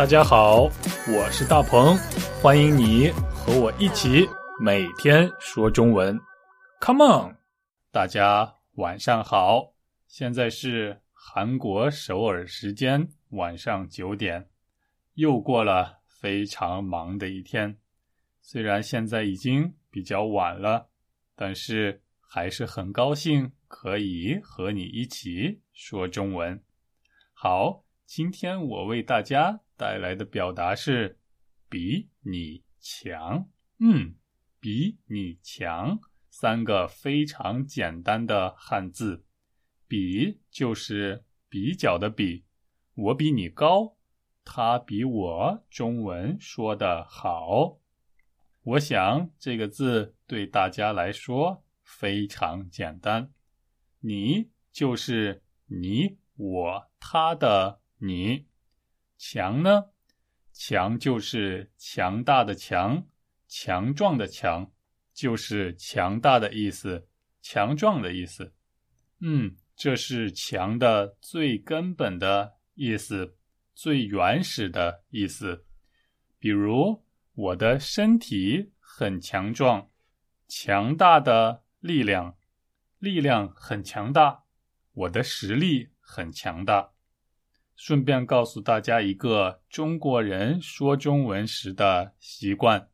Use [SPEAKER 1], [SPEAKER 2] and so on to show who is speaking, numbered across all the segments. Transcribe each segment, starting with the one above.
[SPEAKER 1] 大家好，我是大鹏，欢迎你和我一起每天说中文。Come on，大家晚上好，现在是韩国首尔时间晚上九点，又过了非常忙的一天。虽然现在已经比较晚了，但是还是很高兴可以和你一起说中文。好，今天我为大家。带来的表达是比你强，嗯，比你强，三个非常简单的汉字，比就是比较的比，我比你高，他比我中文说的好，我想这个字对大家来说非常简单，你就是你我他的你。强呢？强就是强大的强，强壮的强，就是强大的意思，强壮的意思。嗯，这是强的最根本的意思，最原始的意思。比如，我的身体很强壮，强大的力量，力量很强大，我的实力很强大。顺便告诉大家一个中国人说中文时的习惯，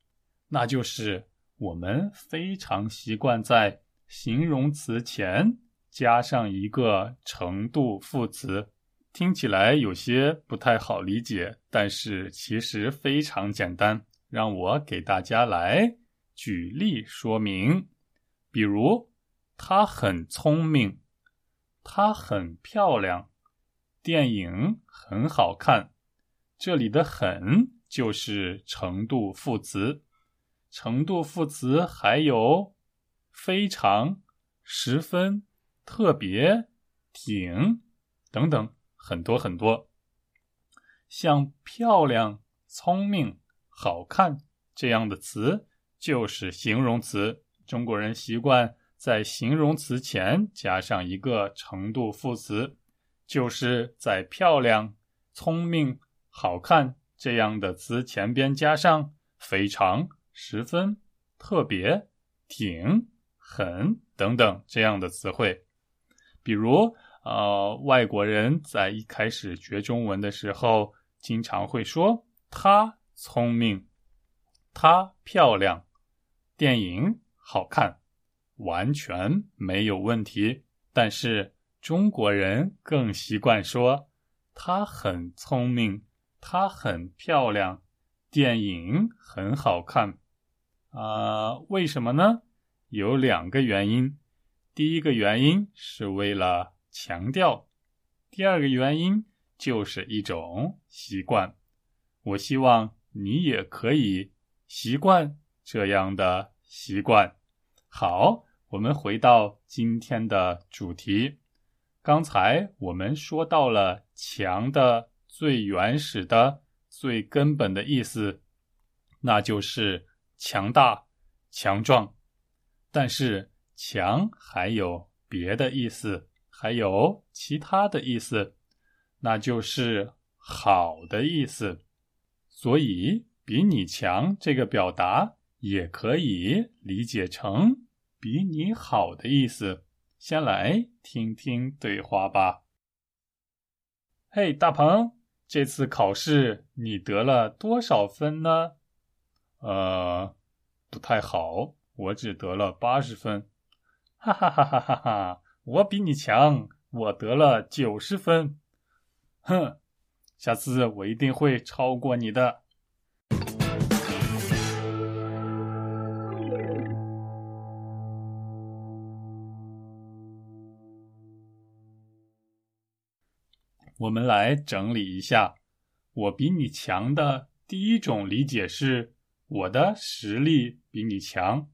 [SPEAKER 1] 那就是我们非常习惯在形容词前加上一个程度副词，听起来有些不太好理解，但是其实非常简单。让我给大家来举例说明，比如，她很聪明，她很漂亮。电影很好看，这里的“很”就是程度副词，程度副词还有非常、十分、特别、挺等等很多很多。像漂亮、聪明、好看这样的词就是形容词，中国人习惯在形容词前加上一个程度副词。就是在漂亮、聪明、好看这样的词前边加上非常、十分、特别、挺、很等等这样的词汇。比如，呃，外国人在一开始学中文的时候，经常会说“她聪明”“她漂亮”“电影好看”，完全没有问题。但是，中国人更习惯说“她很聪明，她很漂亮，电影很好看”。啊，为什么呢？有两个原因。第一个原因是为了强调，第二个原因就是一种习惯。我希望你也可以习惯这样的习惯。好，我们回到今天的主题。刚才我们说到了“强”的最原始的、最根本的意思，那就是强大、强壮。但是“强”还有别的意思，还有其他的意思，那就是好的意思。所以“比你强”这个表达也可以理解成“比你好的”意思。先来听听对话吧。嘿，大鹏，这次考试你得了多少分呢？呃，不太好，我只得了八十分。哈哈哈哈哈哈！我比你强，我得了九十分。哼，下次我一定会超过你的。我们来整理一下，我比你强的第一种理解是，我的实力比你强，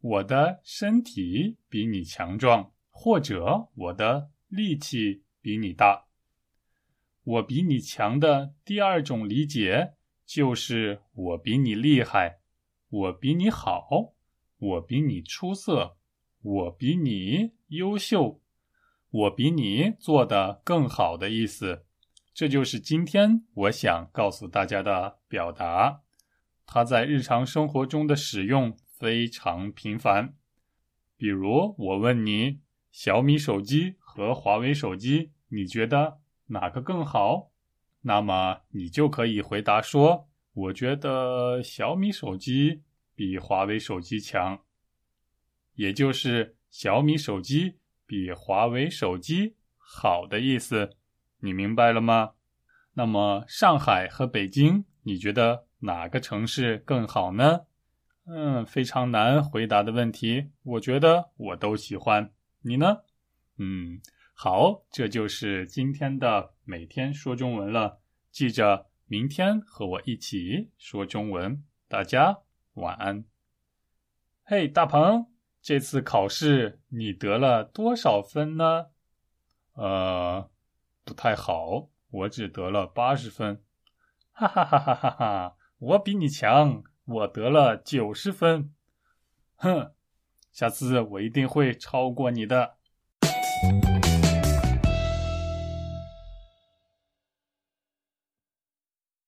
[SPEAKER 1] 我的身体比你强壮，或者我的力气比你大。我比你强的第二种理解就是我比你厉害，我比你好，我比你出色，我比你优秀。我比你做的更好的意思，这就是今天我想告诉大家的表达。它在日常生活中的使用非常频繁。比如，我问你，小米手机和华为手机，你觉得哪个更好？那么你就可以回答说：“我觉得小米手机比华为手机强。”也就是小米手机比华为手机好的意思。你明白了吗？那么上海和北京，你觉得哪个城市更好呢？嗯，非常难回答的问题。我觉得我都喜欢。你呢？嗯，好，这就是今天的每天说中文了。记着，明天和我一起说中文。大家晚安。嘿，大鹏，这次考试你得了多少分呢？呃。不太好，我只得了八十分，哈哈哈哈哈哈！我比你强，我得了九十分，哼，下次我一定会超过你的。